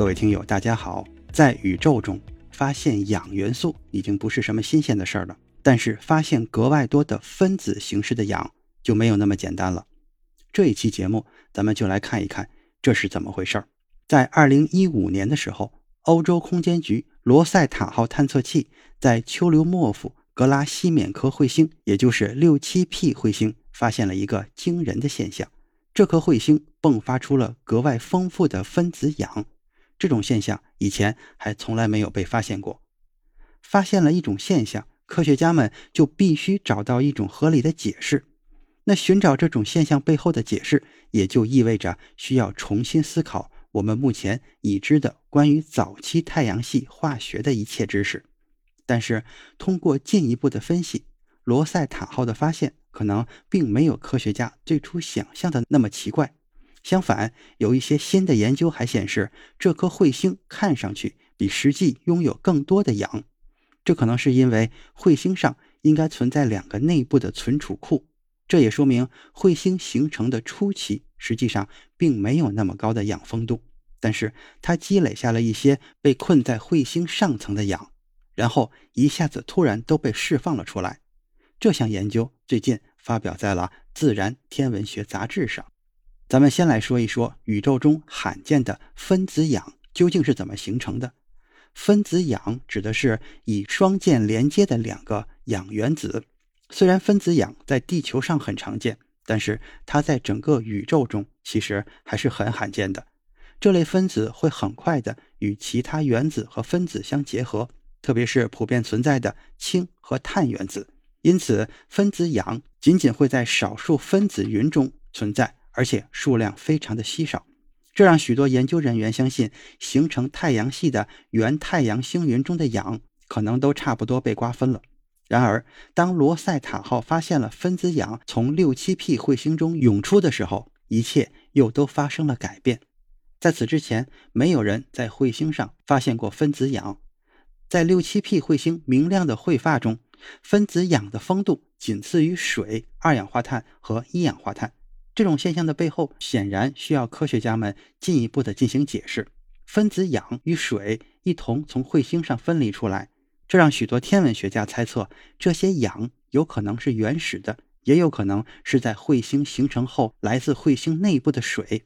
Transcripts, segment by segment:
各位听友，大家好！在宇宙中发现氧元素已经不是什么新鲜的事儿了，但是发现格外多的分子形式的氧就没有那么简单了。这一期节目，咱们就来看一看这是怎么回事儿。在二零一五年的时候，欧洲空间局罗塞塔号探测器在丘留莫夫格拉西缅科彗星，也就是六七 P 彗星，发现了一个惊人的现象：这颗彗星迸发出了格外丰富的分子氧。这种现象以前还从来没有被发现过。发现了一种现象，科学家们就必须找到一种合理的解释。那寻找这种现象背后的解释，也就意味着需要重新思考我们目前已知的关于早期太阳系化学的一切知识。但是，通过进一步的分析，罗塞塔号的发现可能并没有科学家最初想象的那么奇怪。相反，有一些新的研究还显示，这颗彗星看上去比实际拥有更多的氧。这可能是因为彗星上应该存在两个内部的存储库。这也说明彗星形成的初期实际上并没有那么高的氧丰度，但是它积累下了一些被困在彗星上层的氧，然后一下子突然都被释放了出来。这项研究最近发表在了《自然天文学杂志》上。咱们先来说一说宇宙中罕见的分子氧究竟是怎么形成的。分子氧指的是以双键连接的两个氧原子。虽然分子氧在地球上很常见，但是它在整个宇宙中其实还是很罕见的。这类分子会很快的与其他原子和分子相结合，特别是普遍存在的氢和碳原子。因此，分子氧仅仅会在少数分子云中存在。而且数量非常的稀少，这让许多研究人员相信，形成太阳系的原太阳星云中的氧可能都差不多被瓜分了。然而，当罗塞塔号发现了分子氧从六七 P 彗星中涌出的时候，一切又都发生了改变。在此之前，没有人在彗星上发现过分子氧。在六七 P 彗星明亮的彗发中，分子氧的丰度仅次于水、二氧化碳和一氧化碳。这种现象的背后，显然需要科学家们进一步的进行解释。分子氧与水一同从彗星上分离出来，这让许多天文学家猜测，这些氧有可能是原始的，也有可能是在彗星形成后来自彗星内部的水。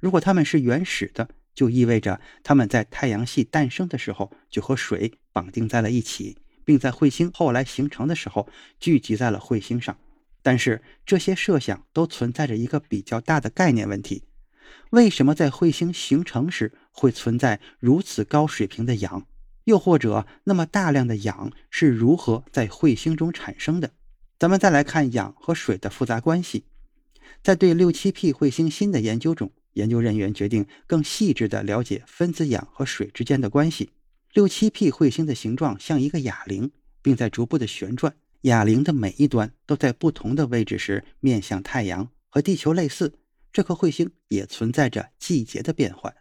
如果它们是原始的，就意味着它们在太阳系诞生的时候就和水绑定在了一起，并在彗星后来形成的时候聚集在了彗星上。但是这些设想都存在着一个比较大的概念问题：为什么在彗星形成时会存在如此高水平的氧？又或者，那么大量的氧是如何在彗星中产生的？咱们再来看氧和水的复杂关系。在对六七 P 彗星新的研究中，研究人员决定更细致地了解分子氧和水之间的关系。六七 P 彗星的形状像一个哑铃，并在逐步的旋转。哑铃的每一端都在不同的位置时面向太阳，和地球类似。这颗彗星也存在着季节的变换，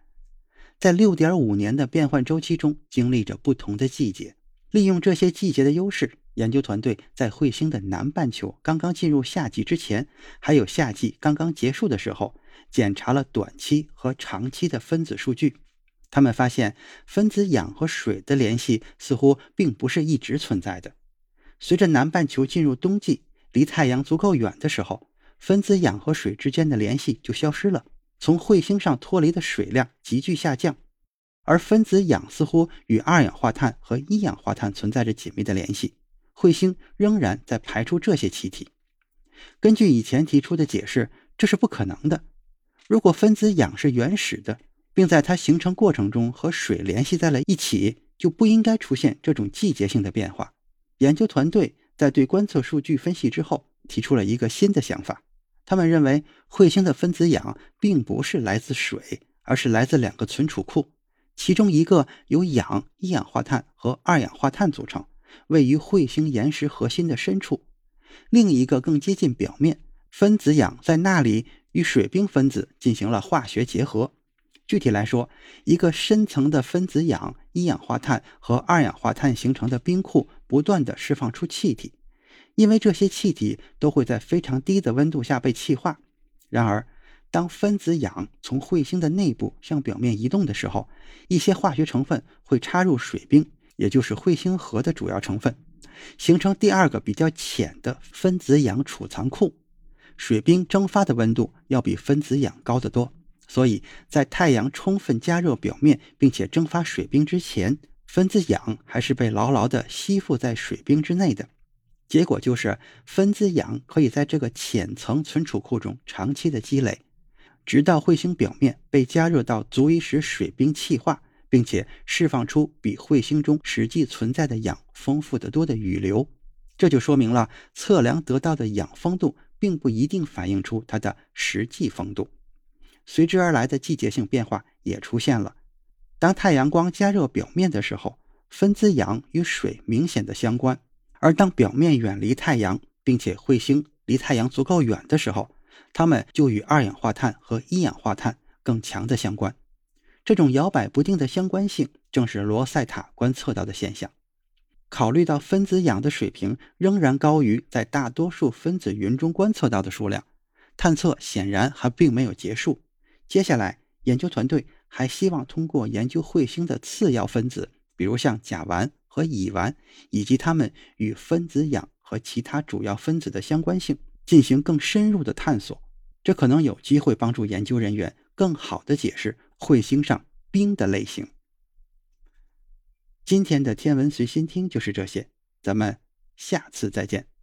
在六点五年的变换周期中经历着不同的季节。利用这些季节的优势，研究团队在彗星的南半球刚刚进入夏季之前，还有夏季刚刚结束的时候，检查了短期和长期的分子数据。他们发现，分子氧和水的联系似乎并不是一直存在的。随着南半球进入冬季，离太阳足够远的时候，分子氧和水之间的联系就消失了。从彗星上脱离的水量急剧下降，而分子氧似乎与二氧化碳和一氧化碳存在着紧密的联系。彗星仍然在排出这些气体。根据以前提出的解释，这是不可能的。如果分子氧是原始的，并在它形成过程中和水联系在了一起，就不应该出现这种季节性的变化。研究团队在对观测数据分析之后，提出了一个新的想法，他们认为彗星的分子氧并不是来自水，而是来自两个存储库，其中一个由氧、一氧化碳和二氧化碳组成，位于彗星岩石核心的深处；另一个更接近表面，分子氧在那里与水冰分子进行了化学结合。具体来说，一个深层的分子氧、一氧化碳和二氧化碳形成的冰库不断的释放出气体。因为这些气体都会在非常低的温度下被气化。然而，当分子氧从彗星的内部向表面移动的时候，一些化学成分会插入水冰，也就是彗星核的主要成分，形成第二个比较浅的分子氧储藏库。水冰蒸发的温度要比分子氧高得多，所以在太阳充分加热表面并且蒸发水冰之前，分子氧还是被牢牢地吸附在水冰之内的。结果就是，分子氧可以在这个浅层存储库中长期的积累，直到彗星表面被加热到足以使水冰气化，并且释放出比彗星中实际存在的氧丰富得多的雨流。这就说明了测量得到的氧丰度并不一定反映出它的实际丰度。随之而来的季节性变化也出现了。当太阳光加热表面的时候，分子氧与水明显的相关。而当表面远离太阳，并且彗星离太阳足够远的时候，它们就与二氧化碳和一氧化碳更强的相关。这种摇摆不定的相关性，正是罗塞塔观测到的现象。考虑到分子氧的水平仍然高于在大多数分子云中观测到的数量，探测显然还并没有结束。接下来，研究团队还希望通过研究彗星的次要分子，比如像甲烷。和乙烷以及它们与分子氧和其他主要分子的相关性进行更深入的探索，这可能有机会帮助研究人员更好地解释彗星上冰的类型。今天的天文随心听就是这些，咱们下次再见。